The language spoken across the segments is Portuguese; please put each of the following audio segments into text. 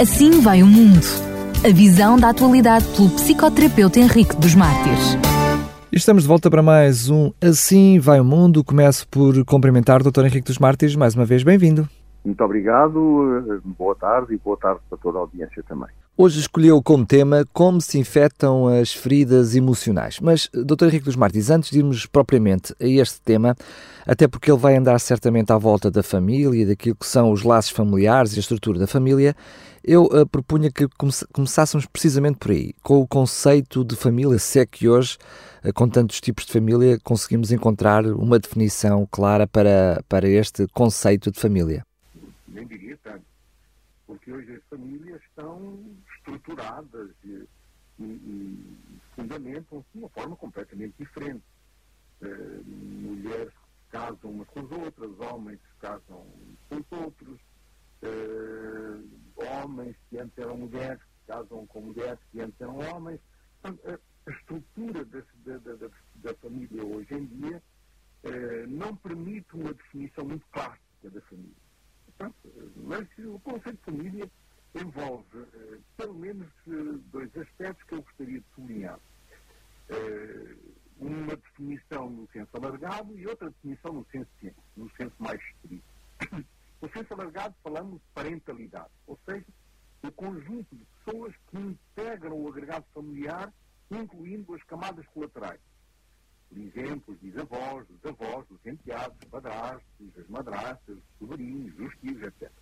Assim vai o mundo. A visão da atualidade pelo psicoterapeuta Henrique dos Mártires. Estamos de volta para mais um Assim Vai o Mundo. Começo por cumprimentar o Dr. Henrique dos Mártires. Mais uma vez, bem-vindo. Muito obrigado, boa tarde e boa tarde para toda a audiência também. Hoje escolheu como tema como se infectam as feridas emocionais. Mas, Dr. Henrique dos Martins, antes de irmos propriamente a este tema, até porque ele vai andar certamente à volta da família, daquilo que são os laços familiares e a estrutura da família, eu uh, propunha que come começássemos precisamente por aí, com o conceito de família, se é que hoje, uh, com tantos tipos de família, conseguimos encontrar uma definição clara para, para este conceito de família. Nem diria tanto porque hoje as famílias estão estruturadas e, e, e fundamentam-se de uma forma completamente diferente. Uh, mulheres casam umas com as outras, homens casam com os outros, uh, homens que antes eram mulheres casam com mulheres que antes eram homens. Portanto, a, estrutura da, da, da, da, família hoje em dia uh, não permite uma definição muito clássica da família. Mas o conceito de família envolve uh, pelo menos uh, dois aspectos que eu gostaria de sublinhar. Uh, uma definição no senso alargado e outra definição no senso, no senso mais estrito. No senso alargado falamos de parentalidade, ou seja, o conjunto de pessoas que integram o agregado familiar, incluindo as camadas colaterais por exemplo, os bisavós, os avós, os enteados, os padrastos, as madrastas, os sobrinhos, os tios, etc.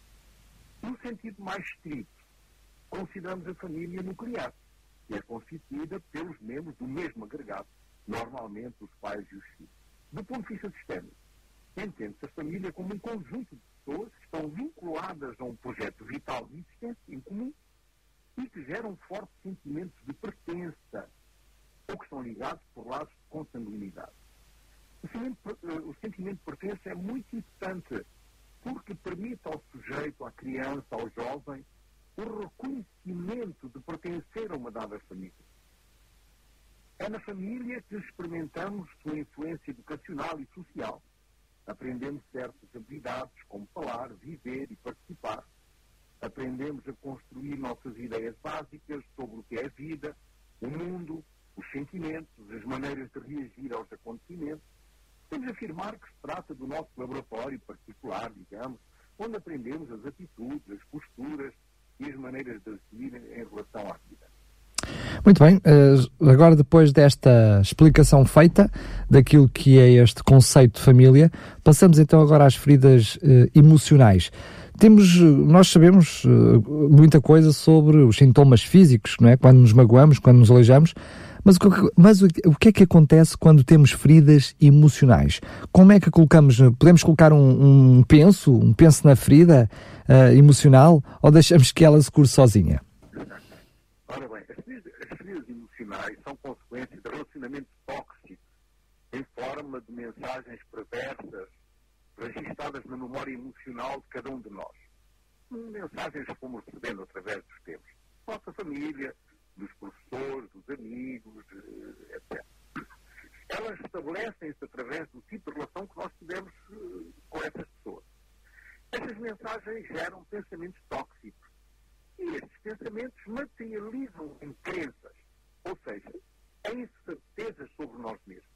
No sentido mais estrito, consideramos a família nuclear, que é constituída pelos membros do mesmo agregado, normalmente os pais e os filhos. Do ponto de vista sistémico, entende-se a família como um conjunto de pessoas que estão vinculadas a um projeto vital de existência em comum e que geram fortes sentimentos de pertença ou que estão ligados por laços de consanguinidade. O sentimento, o sentimento de pertença é muito importante porque permite ao sujeito, à criança, ao jovem, o reconhecimento de pertencer a uma dada família. É na família que experimentamos sua influência educacional e social. Aprendemos certas habilidades, como falar, viver e participar. Aprendemos a construir nossas ideias básicas sobre o que é a vida, o mundo, os sentimentos, as maneiras de reagir aos acontecimentos. Podemos afirmar que se trata do nosso laboratório particular, digamos, onde aprendemos as atitudes, as posturas e as maneiras de agir em relação à vida. Muito bem, eh, agora depois desta explicação feita daquilo que é este conceito de família, passamos então agora às feridas eh, emocionais. Temos, nós sabemos eh, muita coisa sobre os sintomas físicos, não é? Quando nos magoamos, quando nos aleijamos, mas, mas o, que é que acontece quando temos feridas emocionais? Como é que colocamos? Podemos colocar um, um penso, um penso na ferida uh, emocional ou deixamos que ela se cure sozinha? Ora bem, as feridas, as emocionais são consequências de relacionamentos tóxicos em forma de mensagens perversas registradas na memória emocional de cada um de nós. Mensagens que fomos recebendo através dos tempos. Nossa família, dos professores, dos amigos, eh, etc. Elas estabelecem-se através do tipo de relação que nós tivemos eh, com essas pessoas. Essas mensagens geram pensamentos tóxicos. E esses pensamentos materializam em crenças, ou seja, em certezas sobre nós mesmos.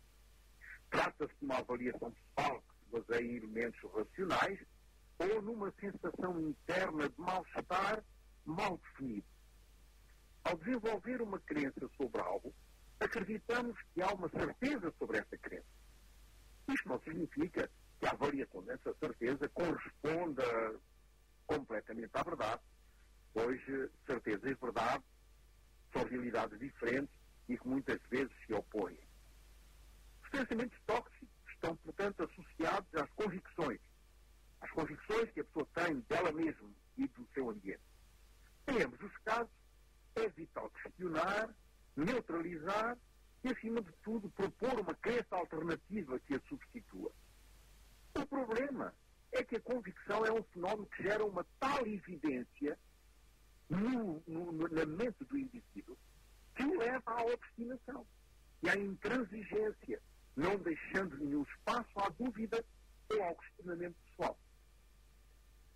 Trata-se de uma avaliação pessoal que se baseia em elementos racionais ou numa sensação interna de mal-estar mal definido. Ao desenvolver uma crença sobre algo, acreditamos que há uma certeza sobre essa crença. Isto não significa que a avaliação dessa certeza corresponda completamente à verdade, pois eh, certeza e verdade são realidades diferentes e que muitas vezes se opõem. Os pensamentos tóxicos estão, portanto, associados às convicções, às convicções que a pessoa tem dela mesma e do seu ambiente. Em ambos os casos, é vital questionar, neutralizar e, acima de tudo, propor uma crença alternativa que a substitua. O problema é que a convicção é um fenómeno que gera uma tal evidência no, no, na mente do indivíduo que o leva à obstinação e à intransigência, não deixando nenhum espaço à dúvida ou ao questionamento pessoal.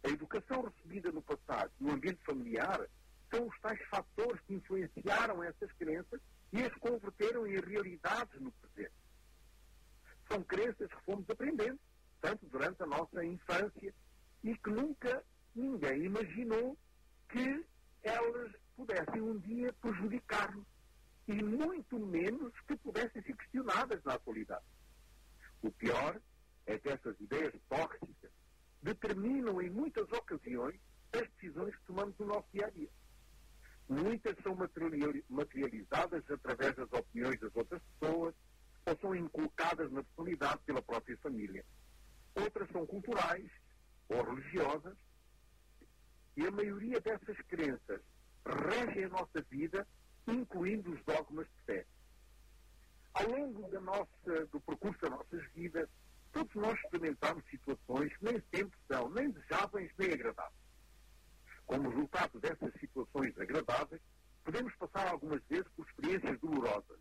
A educação recebida no passado, no ambiente familiar, familiar são os tais fatores que influenciaram essas crenças e converteram em realidades no presente. São crenças que fomos aprendendo, tanto durante a nossa infância, e que nunca ninguém imaginou que elas pudessem um dia prejudicar-nos, e muito menos que pudessem ser questionadas na atualidade. O pior é que essas ideias tóxicas determinam em muitas ocasiões as decisões que tomamos no nosso dia a dia. Muitas são materializadas através das opiniões das outras pessoas ou são inculcadas na personalidade pela própria família. Outras são culturais ou religiosas e a maioria dessas crenças regem a nossa vida, incluindo os dogmas de fé. Ao longo da nossa, do percurso das nossas vidas, todos nós experimentamos situações que nem sempre são nem desejáveis nem agradáveis. Como resultado dessas situações agradáveis, podemos passar algumas vezes por experiências dolorosas.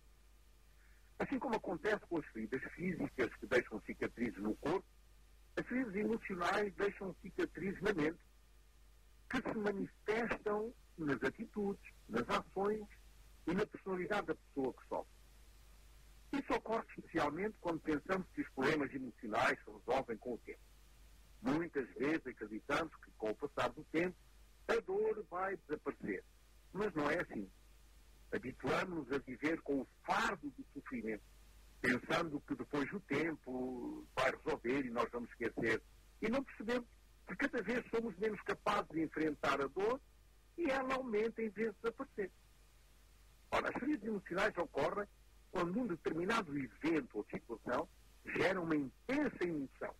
Assim como acontece com as feridas físicas que deixam cicatrizes no corpo, as feridas emocionais deixam cicatrizes na mente, que se manifestam nas atitudes, nas ações e na personalidade da pessoa que sofre. Isso ocorre especialmente quando pensamos que os problemas emocionais se resolvem com o tempo. Muitas vezes acreditamos que, com o passar do tempo, a dor vai desaparecer. Mas não é assim. Habituamos-nos a viver com o fardo do sofrimento, pensando que depois do tempo vai resolver e nós vamos esquecer. E não percebemos que cada vez somos menos capazes de enfrentar a dor e ela aumenta em vez de desaparecer. Ora, as feridas emocionais ocorrem quando um determinado evento ou situação gera uma intensa emoção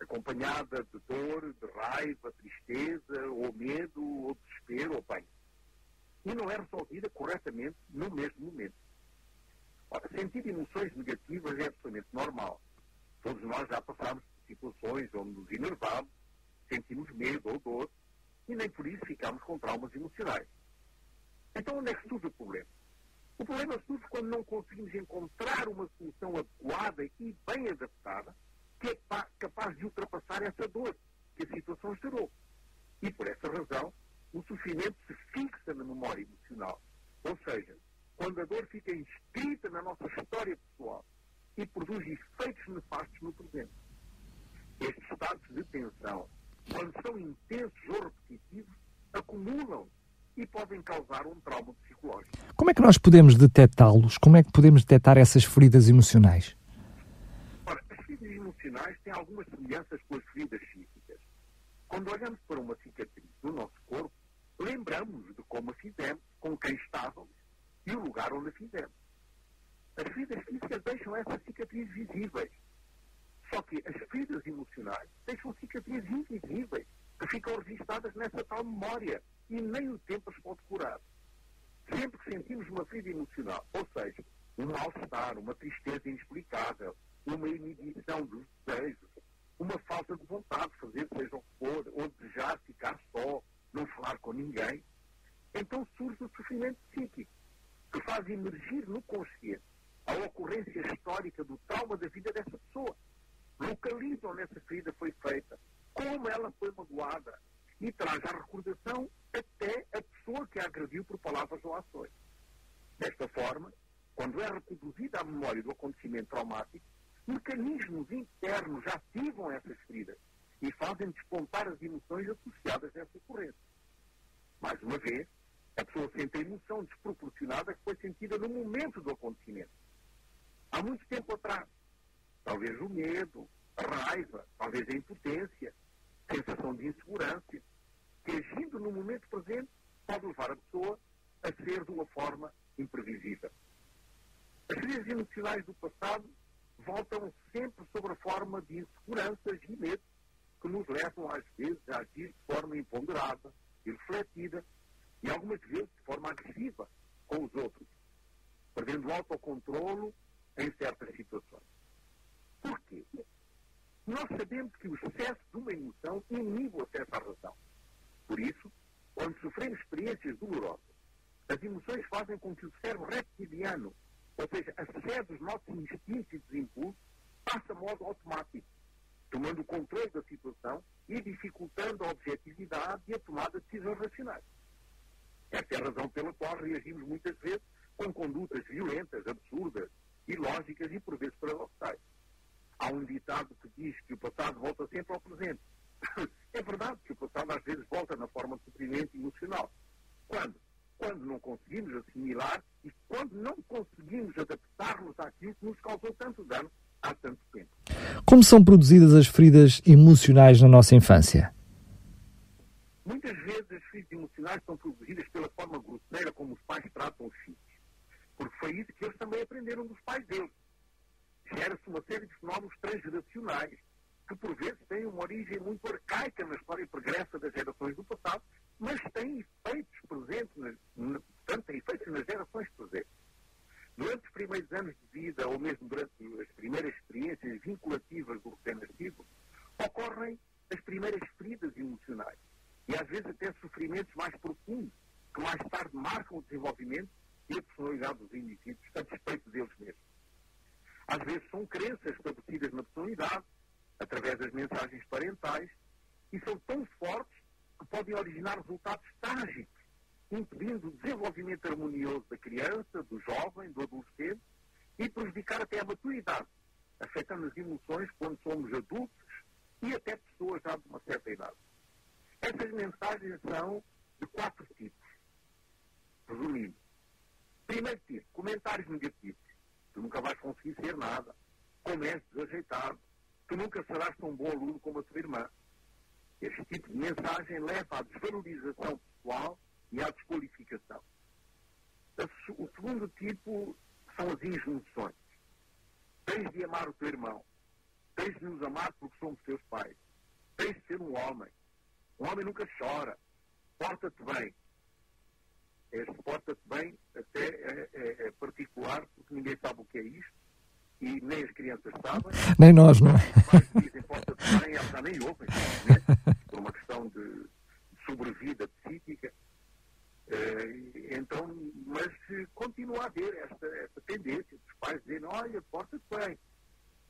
acompanhada de dor, de raiva, tristeza, ou medo, ou desespero, ou bem. E não é resolvida corretamente no mesmo momento. Ora, sentir emoções negativas é absolutamente normal. Todos nós já passamos por situações onde nos enervamos, sentimos medo ou dor, e nem por isso ficamos com traumas emocionais. Então, onde é que surge o problema? O problema surge quando não conseguimos encontrar uma solução adequada e bem adaptada que é capaz de ultrapassar essa dor que a situação gerou. E por essa razão, o sofrimento se fixa na memória emocional. Ou seja, quando a dor fica inscrita na nossa história pessoal e produz efeitos nefastos no presente. Estes estados de tensão, quando são intensos ou repetitivos, acumulam e podem causar um trauma psicológico. Como é que nós podemos detectá-los? Como é que podemos detectar essas feridas emocionais? Emocionais têm algumas semelhanças com as feridas físicas. Quando olhamos para uma cicatriz no nosso corpo, lembramos de como a fizemos, com quem estávamos e o lugar onde a fizemos. As feridas físicas deixam essas cicatrizes visíveis. Só que as feridas emocionais deixam cicatrizes invisíveis, que ficam registradas nessa tal memória e nem o tempo as pode curar. Sempre que sentimos uma ferida emocional, ou seja, um mal-estar, uma tristeza inexplicável, uma inibição dos desejos, uma falta de vontade de fazer seja o que for, ou desejar ficar só, não falar com ninguém, então surge o sofrimento psíquico, que faz emergir no consciente a ocorrência histórica do trauma da vida dessa pessoa. Localizam onde essa ferida foi feita, como ela foi magoada, e traz à recordação até a pessoa que a agrediu por palavras ou ações. Desta forma, quando é reproduzida a memória do acontecimento traumático, mecanismos internos ativam essas feridas e fazem despontar as emoções associadas a essa ocorrência. Mais uma vez, a pessoa sente a emoção desproporcionada que foi sentida no momento do acontecimento. Há muito tempo atrás. Talvez o medo, a raiva, talvez a impotência, a sensação de insegurança, que agindo no momento presente pode levar a pessoa a ser de uma forma imprevisível. As feridas emocionais do passado voltam sempre sobre a forma de inseguranças e medo que nos levam, às vezes, a agir de forma imponderada, irrefletida e, algumas vezes, de forma agressiva com os outros, perdendo o autocontrolo em certas situações. Porquê? Nós sabemos que o excesso de uma emoção inibe o acesso à razão. Por isso, quando sofremos experiências dolorosas, as emoções fazem com que o cérebro reptiliano ou seja, a sede dos nossos instintos e dos impulsos passa a modo automático, tomando o controle da situação e dificultando a objetividade e a tomada de decisões racionais. Essa é a razão pela qual reagimos muitas vezes com condutas violentas, absurdas, ilógicas e por vezes paradoxais. Há um ditado que diz que o passado volta sempre ao presente. É verdade que o passado às vezes volta na forma de sofrimento emocional. Quando? Quando não conseguimos assimilar e quando não conseguimos adaptar-nos àquilo que nos causou tanto dano há tanto tempo. Como são produzidas as feridas emocionais na nossa infância? Muitas vezes as feridas emocionais são produzidas pela forma grosseira como os pais tratam os filhos. Porque foi isso que eles também aprenderam dos pais deles. Gera-se uma série de fenómenos transgeracionais, que por vezes têm uma origem muito arcaica na história pregressa das gerações do passado, mas têm efeitos presentes, portanto, têm efeitos nas gerações presentes. Durante os primeiros anos de vida, ou mesmo durante as primeiras experiências vinculativas do recém-nascido, ocorrem as primeiras feridas emocionais e às vezes até sofrimentos mais profundos, que mais tarde marcam o desenvolvimento e a personalidade dos indivíduos a despeito deles mesmos. Às vezes são crenças estabelecidas na personalidade, através das mensagens parentais, e são tão fortes que podem originar resultados trágicos, impedindo o desenvolvimento harmonioso da criança, do jovem, do adolescente e prejudicar até a maturidade, afetando as emoções quando somos adultos e até pessoas já de uma certa idade. Essas mensagens são de quatro tipos. Resumindo, primeiro tipo, comentários negativos. Tu nunca vais conseguir ser nada. Como és desajeitado. Tu nunca serás tão bom aluno como a tua irmã. Este tipo de mensagem leva à desvalorização pessoal e à desqualificação. O segundo tipo são as injunções. Tens de amar o teu irmão. Tens de nos amar porque somos teus pais. Tens de ser um homem. Um homem nunca chora. Porta-te bem. Este porta-te bem até é, é, é, particular, porque ninguém sabe o que é isto, e nem as crianças sabem. Nem nós, não é? Mas dizem porta-te bem, elas já nem ouvem, por uma questão de sobrevida psíquica. Uh, então, mas continua a haver esta, esta tendência dos pais dizerem, olha, porta-te bem.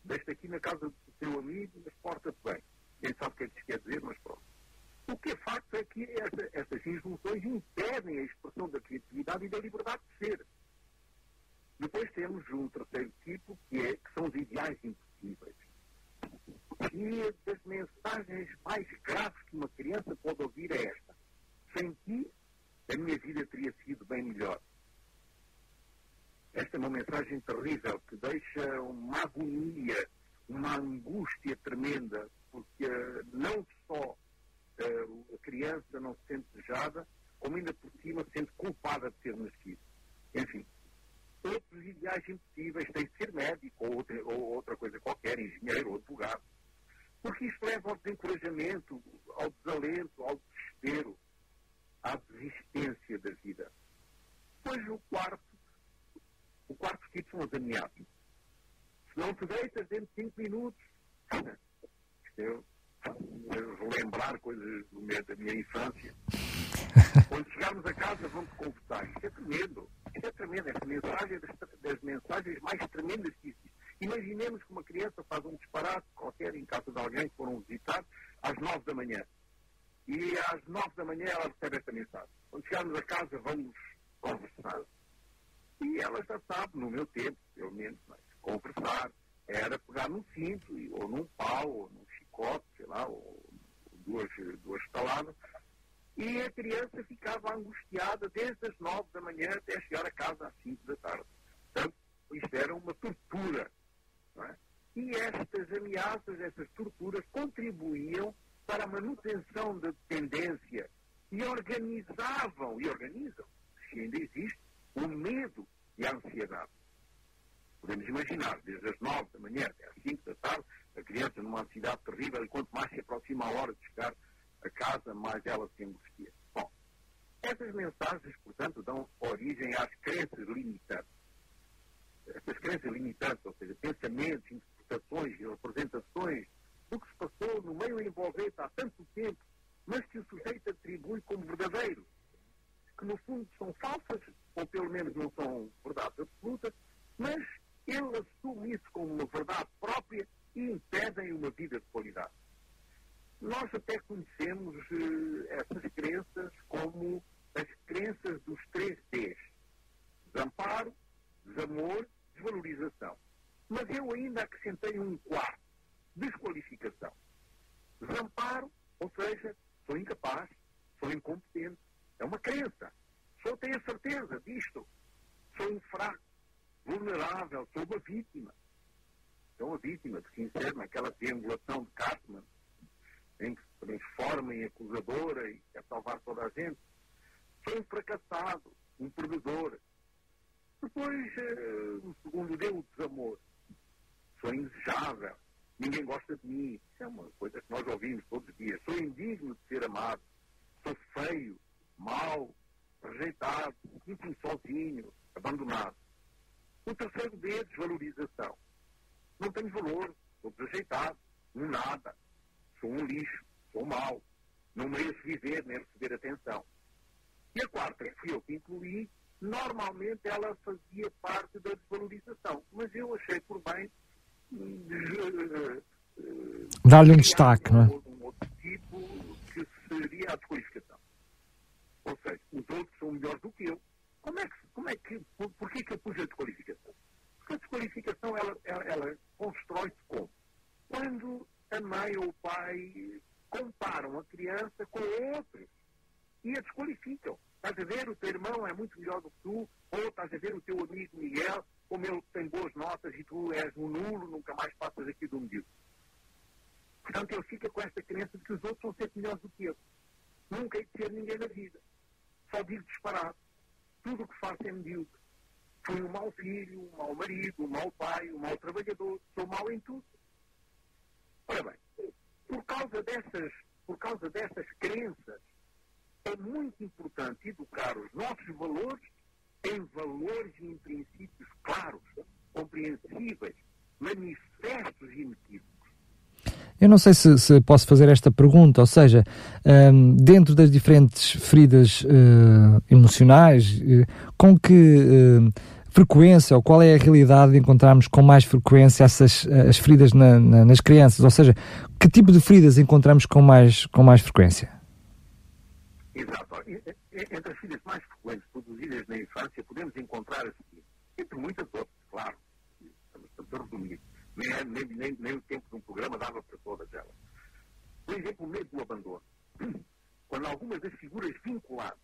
Deixa aqui na casa do teu amigo, mas porta-te bem. Quem sabe o que é que isto quer dizer, mas pronto. O que é facto é que essa, essas injunções impedem a expressão da criatividade e da liberdade de ser. Depois temos um terceiro tipo, que, é, que são os ideais impossíveis. E das mensagens mais graves que uma criança pode ouvir é esta. Sem ti, a minha vida teria sido bem melhor. Esta é uma mensagem terrível que deixa uma agonia, uma angústia tremenda, porque não só a criança não se sente desejada, como ainda por cima se sente culpada de ter nascido. Enfim, outros ideais impossíveis têm de ser médico ou outra, ou outra coisa qualquer, engenheiro ou advogado. Porque isto leva ao desencorajamento, ao desalento, ao desespero, à desistência da vida. Pois o quarto, o quarto tipo são as ameaças. Se não te deitas dentro de cinco minutos, isto é relembrar coisas do meio da minha infância. Quando chegarmos a casa, vamos conversar. Isto é tremendo. É tremendo. Esta mensagem das, mensagens mais tremendas que existem. Imaginemos que uma criança faz um disparate qualquer em casa de alguém que foram visitar às nove da manhã. E às nove da manhã ela recebe esta mensagem. Quando chegarmos a casa, vamos conversar. E ela já sabe, no meu tempo, pelo menos, mas conversar era pegar num cinto, ou num pau, ou num chicote, sei lá, ou duas, duas palavras, e a criança ficava angustiada desde as nove da manhã até chegar a casa às cinco da tarde. Portanto, isto era uma tortura. É? E estas ameaças, estas torturas, contribuíam para a manutenção da dependência e organizavam, e organizam, se ainda existe, o medo e a ansiedade. Podemos imaginar, desde as nove da manhã até às cinco da tarde, a criança numa ansiedade terrível e quanto mais se aproxima a hora de chegar a casa, mais ela se angustia. Bom, essas mensagens, portanto, dão origem às crenças limitantes. Essas crenças limitantes, ou seja, pensamentos, interpretações e representações do que se passou no meio envolvente há tanto tempo, mas que o sujeito atribui como verdadeiro, que no fundo são falsas, ou pelo menos não são verdades absolutas, mas ele assume isso como uma verdade própria e impedem uma vida de qualidade. Nós até conhecemos uh, essas crenças como as crenças dos três Ds. Desamparo, desamor, desvalorização. Mas eu ainda acrescentei um quarto, desqualificação. Desamparo, ou seja, sou incapaz, sou incompetente. É uma crença. Só tenho a certeza disto. Sou um fraco, vulnerável, sou uma vítima. Sou uma vítima que se insere naquela triangulação de Cartman, em que se transforma em acusadora e quer salvar toda a gente. Sou um fracassado, um perdedor. Depois, uh, o segundo deu o desamor. Sou indesejável, ninguém gosta de mim. Isso é uma coisa que nós ouvimos todos os dias. Sou indigno de ser amado. Sou feio, mau, rejeitado, sinto sozinho, abandonado. O terceiro D é desvalorização. Não tenho valor, sou desajeitado, um nada, sou um lixo, sou mau, não mereço viver nem receber atenção. E a quarta, que fui eu que incluí, normalmente ela fazia parte da desvalorização, mas eu achei por bem uh, uh, dar-lhe um destaque, não é? Um outro tipo que seria a desqualificação. Ou seja, os outros são melhores do que eu. Como é que, como é que, por, por que, que eu pus a desqualificação? I Eu não sei se, se, posso fazer esta pergunta, ou seja, um, dentro das diferentes feridas uh, emocionais, uh, com que uh, frequência ou qual é a realidade de encontrarmos com mais frequência essas as feridas na, na, nas crianças? Ou seja, que tipo de feridas encontramos com mais, com mais frequência? Exato. Entre as feridas mais frequentes produzidas na infância, podemos encontrar, assim, entre muitas outras, claro, estamos a resumir nem, nem, nem, nem o tempo de um programa dava para todas elas. Por exemplo, o medo do abandono. Quando algumas das figuras vinculadas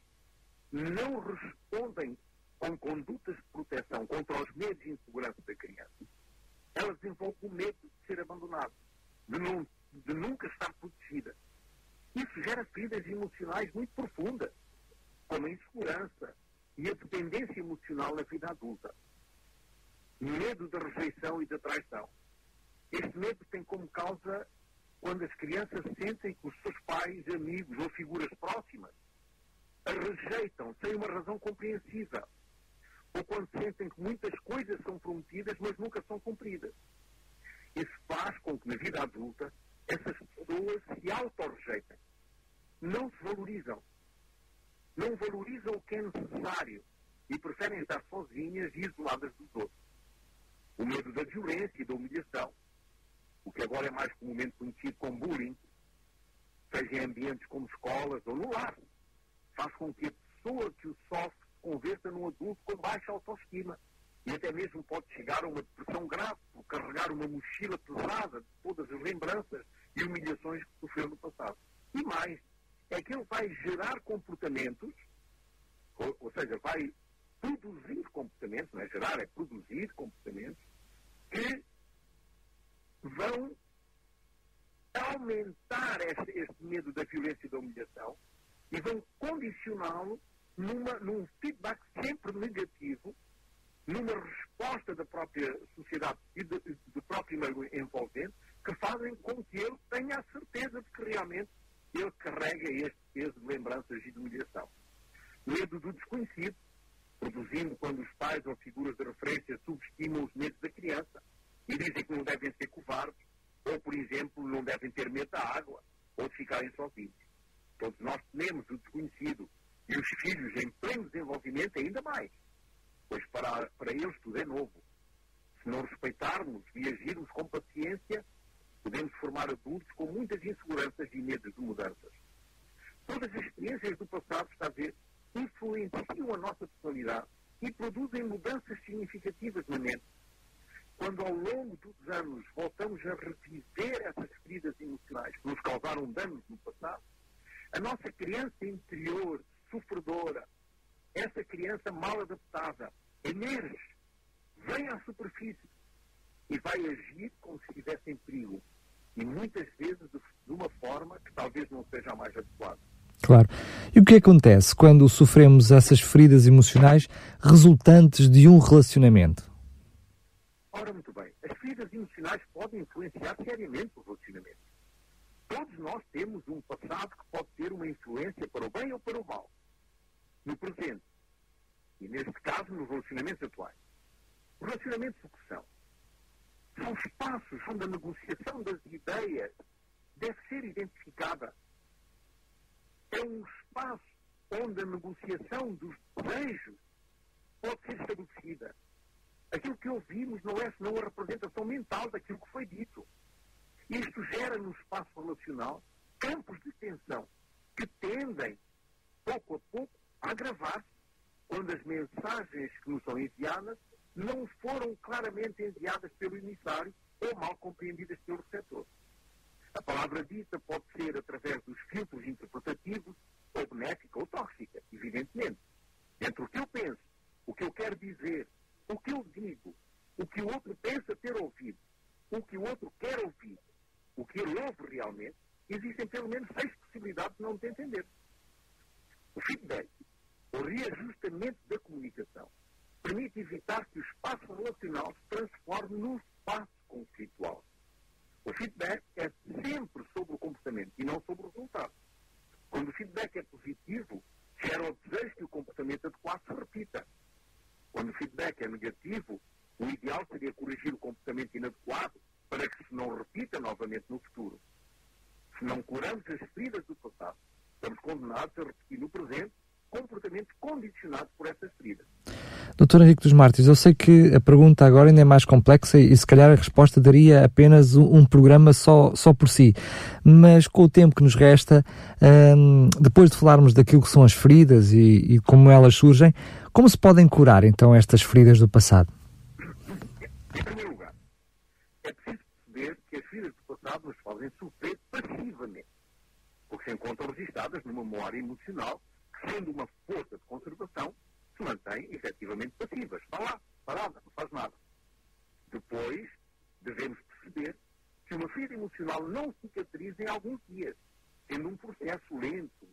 não respondem com condutas de proteção contra os medos e insegurança da criança, ela desenvolve o medo de ser abandonada, de, não, de nunca estar protegida. Isso gera feridas emocionais muito profundas, como a insegurança e a dependência emocional na vida adulta. Medo da rejeição e da traição. Este medo tem como causa quando as crianças sentem que os seus pais, amigos ou figuras próximas a rejeitam sem uma razão compreensível. Ou quando sentem que muitas coisas são prometidas, mas nunca são cumpridas. Isso faz com que na vida adulta essas pessoas se auto-rejeitem. Não se valorizam. Não valorizam o que é necessário e preferem estar sozinhas e isoladas dos outros. O medo da violência e da humilhação o que agora é mais comumente conhecido como bullying, seja em ambientes como escolas ou no lar, faz com que a pessoa que o sofre se converta num adulto com baixa autoestima. E até mesmo pode chegar a uma depressão grave por carregar uma mochila pesada de todas as lembranças e humilhações que sofreu no passado. E mais, é que ele vai gerar comportamentos, ou, ou seja, vai produzir comportamentos, não é? Gerar, é produzir comportamentos, que vão aumentar este, medo da violência e da humilhação e vão condicioná-lo num feedback sempre negativo, numa resposta da própria sociedade e do, do próprio meio envolvente, que fazem com que ele tenha a certeza de que realmente ele carrega este peso de lembranças e de humilhação. Medo do desconhecido, produzindo quando os pais ou figuras de referência subestimam os medos da criança e dizem que não devem ser covardes, ou, por exemplo, não devem ter medo da água, ou de ficarem sozinhos. Todos nós tememos o desconhecido e os filhos em pleno desenvolvimento ainda mais, pois para, para eles tudo é novo. Se não respeitarmos e agirmos com paciência, podemos formar adultos com muitas inseguranças e medos de mudanças. Todas as experiências do passado, está a ver, influenciam a nossa personalidade e produzem mudanças significativas na mente. Quando ao longo dos anos voltamos a reviver essas feridas emocionais que nos causaram danos no passado, a nossa criança interior, sofredora, essa criança mal adaptada, emerge, vem à superfície e vai agir como se estivesse em perigo. E muitas vezes de, uma forma que talvez não seja a mais adequada. Claro. E o que acontece quando sofremos essas feridas emocionais resultantes de um relacionamento? Ora, muito bem. As feridas emocionais podem influenciar seriamente o relacionamento. Todos nós temos um passado que pode ter uma influência para o bem ou para o mal. No presente. E neste caso, nos relacionamentos atuais. Os relacionamentos o que são? São espaços onde a negociação das ideias deve ser identificada. É um espaço onde a negociação dos desejos pode ser estabelecida. Aquilo que ouvimos não é senão a representação mental daquilo que foi dito. Isto gera no espaço relacional campos de tensão que tendem, pouco a pouco, a agravar-se quando as mensagens que nos são enviadas não foram claramente enviadas pelo emissário ou mal compreendidas pelo receptor. A palavra dita pode ser através dos filtros interpretativos, ou benéfica ou tóxica, evidentemente. Entre o que eu penso, o que eu quero dizer, o que eu digo, o que o outro pensa ter ouvido, o que o outro quer ouvir, o que ele ouve realmente, existem pelo menos seis possibilidades de não te entender. O feedback, o reajustamento da comunicação, permite evitar que o espaço relacional se transforme num espaço conflitual. O feedback é sempre sobre o comportamento e não sobre o resultado. Quando o feedback é positivo, gera o desejo que o comportamento adequado se repita. Quando o feedback é negativo, o ideal seria corrigir o comportamento inadequado para que se não repita novamente no futuro. Se não curamos as feridas do passado, estamos condenados a repetir no presente comportamentos condicionados por essas feridas. Doutor Henrique dos Mártires, eu sei que a pergunta agora ainda é mais complexa e, se calhar a resposta daria apenas um, um programa só, só por si. Mas com o tempo que nos resta, hum, depois de falarmos daquilo que são as feridas e, e como elas surgem, como se podem curar então estas feridas do passado? Em primeiro lugar, é preciso perceber que as feridas do passado nos fazem sofrer passivamente, porque se encontram registradas numa memória emocional que, sendo uma força de conservação, se mantém efetivamente passiva. Está lá, parada, não faz nada. Depois, devemos perceber que uma ferida emocional não cicatriza em alguns dias, sendo um processo lento,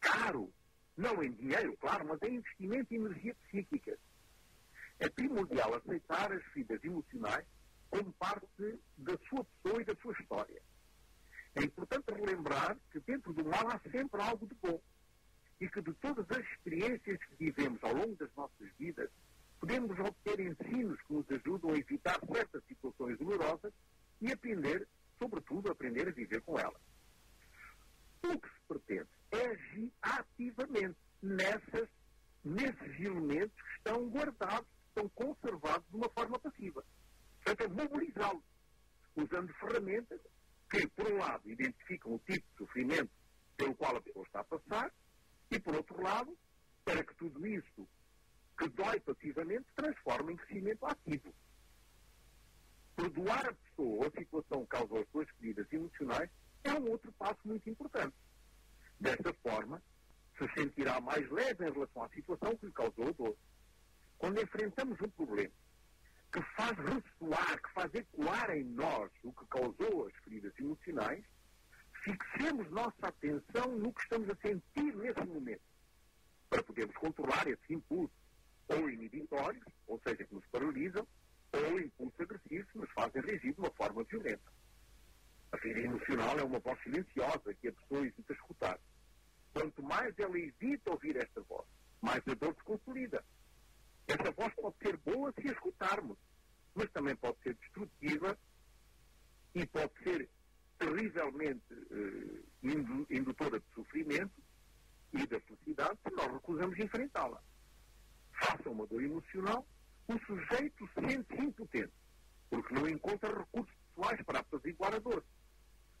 caro, não em dinheiro, claro, mas em investimento e energia psíquica. É primordial aceitar as feridas emocionais como parte da sua pessoa e da sua história. É importante relembrar que dentro do mal há sempre algo de bom e que de todas as experiências que vivemos ao longo das nossas vidas, podemos obter ensinos que nos ajudam a evitar certas situações dolorosas e aprender, sobretudo, aprender a viver com elas. O que se pretende é agir ativamente nessas, nesses elementos que estão guardados, que estão conservados de uma forma passiva. Portanto, é mobilizá-los, usando ferramentas que, por um lado, identificam o tipo de sofrimento pelo qual a pessoa está a passar e, por outro lado, para que tudo isso que dói passivamente se transforme em crescimento ativo. Perdoar a pessoa ou a situação que causou as suas feridas emocionais é um outro passo muito importante. Desta forma, se sentirá mais leve em relação à situação que lhe causou a dor. Quando enfrentamos um problema que faz ressoar, que faz ecoar em nós o que causou as feridas emocionais, fixemos nossa atenção no que estamos a sentir nesse momento, para podermos controlar esses impulsos, ou inibitórios, ou seja, que nos paralisam, ou impulsos agressivos que nos fazem reagir de uma forma violenta. A ferida emocional é uma voz silenciosa que a pessoa evita escutar. Quanto mais ela evita ouvir esta voz, mais a dor se consolida. Essa voz pode ser boa se a escutarmos, mas também pode ser destrutiva e pode ser terrivelmente uh, indutora de sofrimento e da felicidade se nós recusamos enfrentá-la. Faça uma dor emocional, o sujeito sente-se impotente, porque não encontra recursos pessoais para apaziguar a dor.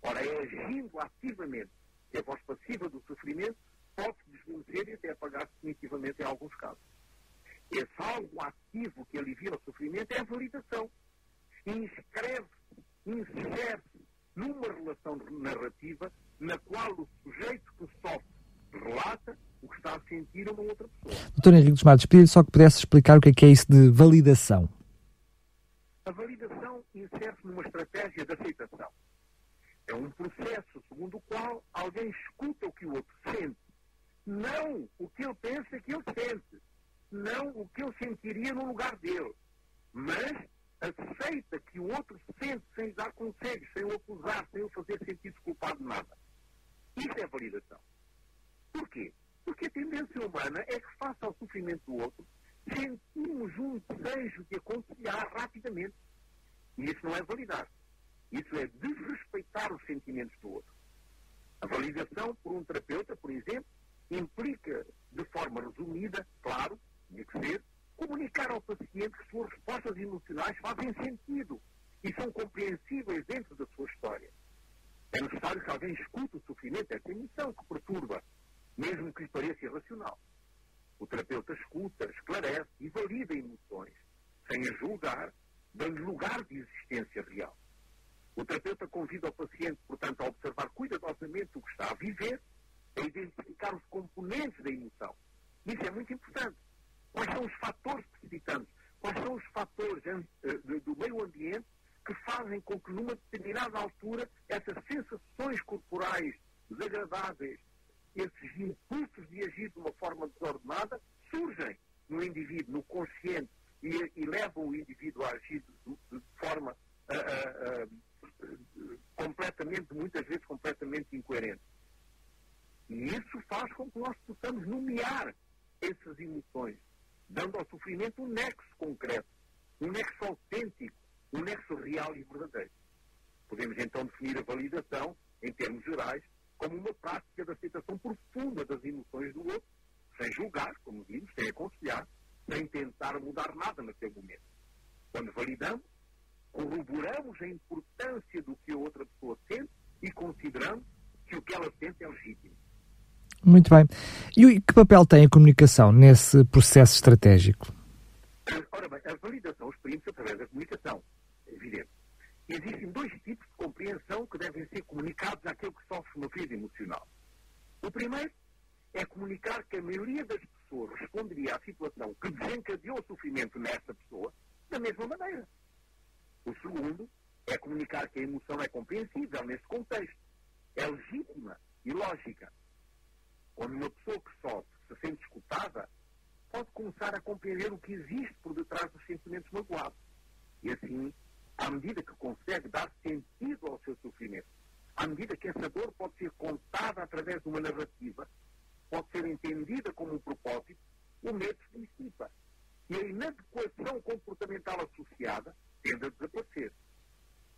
Ora, é agindo ativamente que a voz passiva do sofrimento pode-se desvanecer e até apagar definitivamente em alguns casos. Esse algo ativo que alivia o sofrimento é a validação. Inscreve-se, insere-se numa relação narrativa na qual o sujeito que sofre relata o que está a sentir a uma outra pessoa. Doutor Henrique dos Matos, pedi só que pudesse explicar o que é, que é isso de validação. A validação insere-se numa estratégia de aceitação. É um processo segundo o qual alguém escuta o que o outro sente, não o que ele pensa que ele sente, não o que ele sentiria no lugar dele, mas aceita que o outro sente sem dar conselhos, sem o acusar, sem o fazer sentir-se culpado de nada. Isso é validação. Porquê? Porque a tendência humana é que, face ao sofrimento do outro, sentimos um desejo de aconselhar rapidamente. E isso não é validar. Isso é desrespeitar os sentimentos do outro. A validação por um terapeuta, por exemplo, implica, de forma resumida, claro, tinha que ser, comunicar ao paciente que suas respostas emocionais fazem sentido e são compreensíveis dentro da sua história. É necessário que alguém escute o sofrimento, essa emoção que perturba, mesmo que lhe pareça irracional. O terapeuta escuta, esclarece e valida emoções, sem a julgar, dando lugar de existência real. O terapeuta convida o paciente, portanto, a observar cuidadosamente o que está a viver, a identificar os componentes da emoção. Isso é muito importante. Quais são os fatores precipitantes? Quais são os fatores uh, do meio ambiente que fazem com que, numa determinada altura, essas sensações corporais desagradáveis, esses impulsos de agir de uma forma desordenada, surgem no indivíduo, no consciente, e, e levam o indivíduo a agir de, de forma uh, uh, completamente, muitas vezes completamente incoerente. E isso faz com que nós possamos nomear essas emoções, dando ao sofrimento um nexo concreto, um nexo autêntico, um nexo real e verdadeiro. Podemos então definir a validação, em termos gerais, como uma prática de aceitação profunda das emoções do outro, sem julgar, como vimos, sem aconselhar, sem tentar mudar nada naquele momento. Quando validamos, corroboramos a importância do que a outra pessoa sente consideramos que o que ela sente é legítimo. Muito bem. E que papel tem a comunicação nesse processo estratégico? Ora bem, a validação exprime-se através da comunicação, é evidente. Existem dois tipos de compreensão que devem ser comunicados àquele que sofre uma crise emocional. O primeiro é comunicar que a maioria das pessoas responderia à situação que desencadeou o sofrimento nessa pessoa da mesma maneira. O segundo é comunicar que a emoção é compreensível nesse contexto, é legítima e lógica. Quando uma pessoa que sofre se sente escutada, pode começar a compreender o que existe por detrás dos sentimentos magoados. E assim, à medida que consegue dar sentido ao seu sofrimento, à medida que essa dor pode ser contada através de uma narrativa, pode ser entendida como um propósito, o medo se dissipa. E a inadequação comportamental associada tende a desaparecer.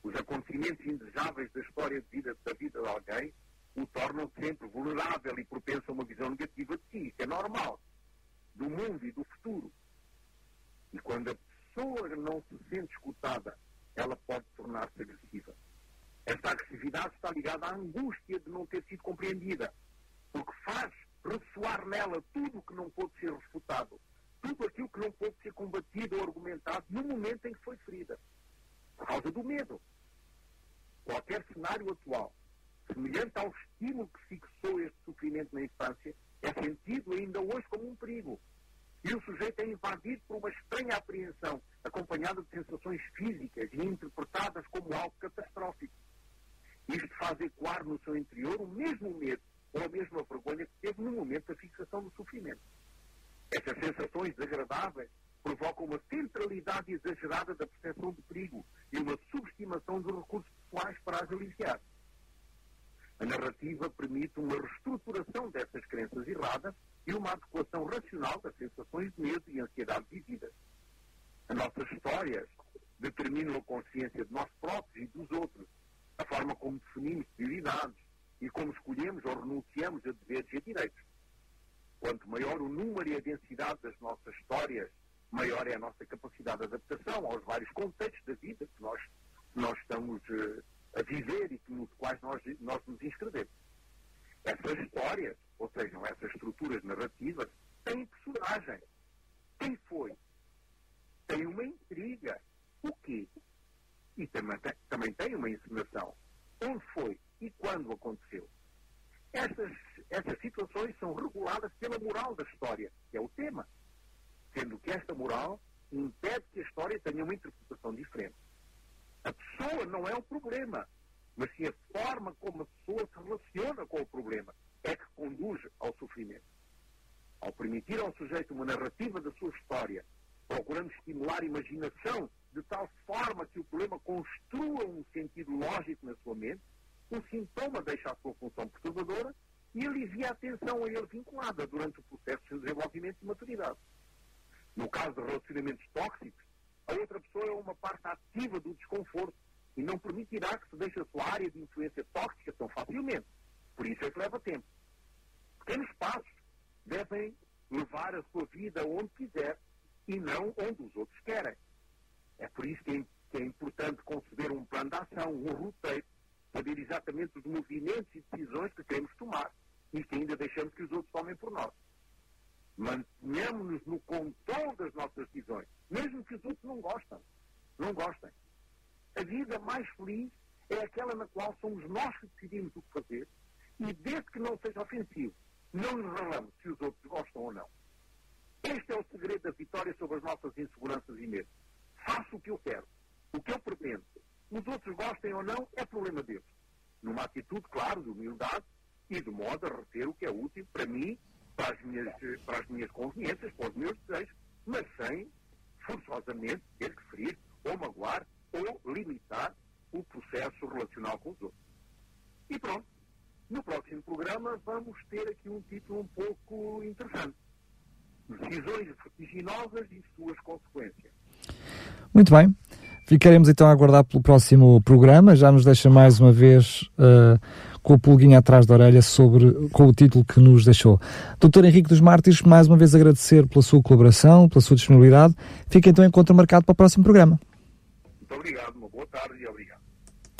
Os acontecimentos indesejáveis da história de vida, da vida de alguém o tornam sempre vulnerável e propenso a uma visão negativa de si. Isso é normal. Do mundo e do futuro. E quando a pessoa não se sente escutada, ela pode tornar-se agressiva. Esta agressividade está ligada à angústia de não ter sido compreendida, porque faz ressoar nela tudo o que não pode ser refutado, tudo aquilo que não pode ser combatido ou argumentado no momento em que foi ferida, por causa do medo. Qualquer cenário atual semelhante ao estímulo que fixou este sofrimento na infância, é sentido ainda hoje como um perigo. E o sujeito é invadido por uma estranha apreensão, acompanhada de sensações físicas e interpretadas como algo catastrófico. Isto faz ecoar no seu interior o mesmo medo ou a mesma vergonha que teve no momento da fixação do sofrimento. Essas sensações desagradáveis provocam uma centralidade exagerada da percepção de perigo e uma subestimação dos recursos pessoais para as aliviar. A narrativa permite uma reestruturação dessas crenças erradas e uma adequação racional das sensações de medo e ansiedade vividas. As nossas histórias determinam a consciência de nós próprios e dos outros, a forma como definimos prioridades e como escolhemos ou renunciamos a deveres e a direitos. Quanto maior o número e a densidade das nossas histórias, maior é a nossa capacidade de adaptação aos vários contextos da vida que nós, nós estamos uh, a viver e nos quais nós, nós nos inscrevemos. Essas histórias, ou seja, essas estruturas narrativas, têm personagem. Quem foi? Tem uma intriga. O quê? E também tem, também tem uma encenação. Onde foi e quando aconteceu? Essas, essas situações são reguladas pela moral da história, que é o tema. Sendo que esta moral impede que a história tenha uma interpretação diferente. A pessoa não é o problema, mas sim a forma como a pessoa se relaciona com o problema é ao sofrimento. Ao permitir ao sujeito uma narrativa da sua história, procurando estimular a imaginação de tal forma que o problema construa um sentido lógico na sua mente, o sintoma deixa a sua função perturbadora e alivia a atenção a ele vinculada durante o processo de desenvolvimento e maturidade. No caso de relacionamentos tóxicos, a outra pessoa é uma parte ativa do desconforto e não permitirá que se deixe a sua área de influência tóxica tão facilmente. Por isso é que leva tempo. Pequenos passos devem levar a sua vida onde quiser e não onde os outros querem. É por isso que é, é importante conceber um plano de ação, um roteiro, saber exatamente os movimentos e decisões que queremos tomar e que ainda deixamos que os outros tomem por nós. Mantenhamos-nos no controle das nossas decisões, mesmo que os outros não gostem. Não gostem. A vida mais feliz é aquela na qual somos nós que decidimos o que fazer e, desde que não seja ofensivo, não nos relamos se os outros gostam ou não. Este é o segredo da vitória sobre as nossas inseguranças e medos. Faço o que eu quero, o que eu pretendo. Os outros gostem ou não é problema deles. Numa atitude, claro, de humildade e de modo a reter o que é útil para mim, para as minhas, para as minhas conveniências, para os meus desejos, mas sem forçosamente ter que ferir ou magoar ou limitar o processo relacional com os outros. E pronto. No próximo programa vamos ter aqui um título um pouco interessante. Decisões vertiginosas e suas consequências. Muito bem. Ficaremos então a aguardar pelo próximo programa. Já nos deixa mais uma vez uh, com o pulguinho atrás da orelha sobre com o título que nos deixou. Doutor Henrique dos Mártires, mais uma vez agradecer pela sua colaboração, pela sua disponibilidade. Fica então encontro marcado para o próximo programa. Muito obrigado, uma boa tarde e obrigado.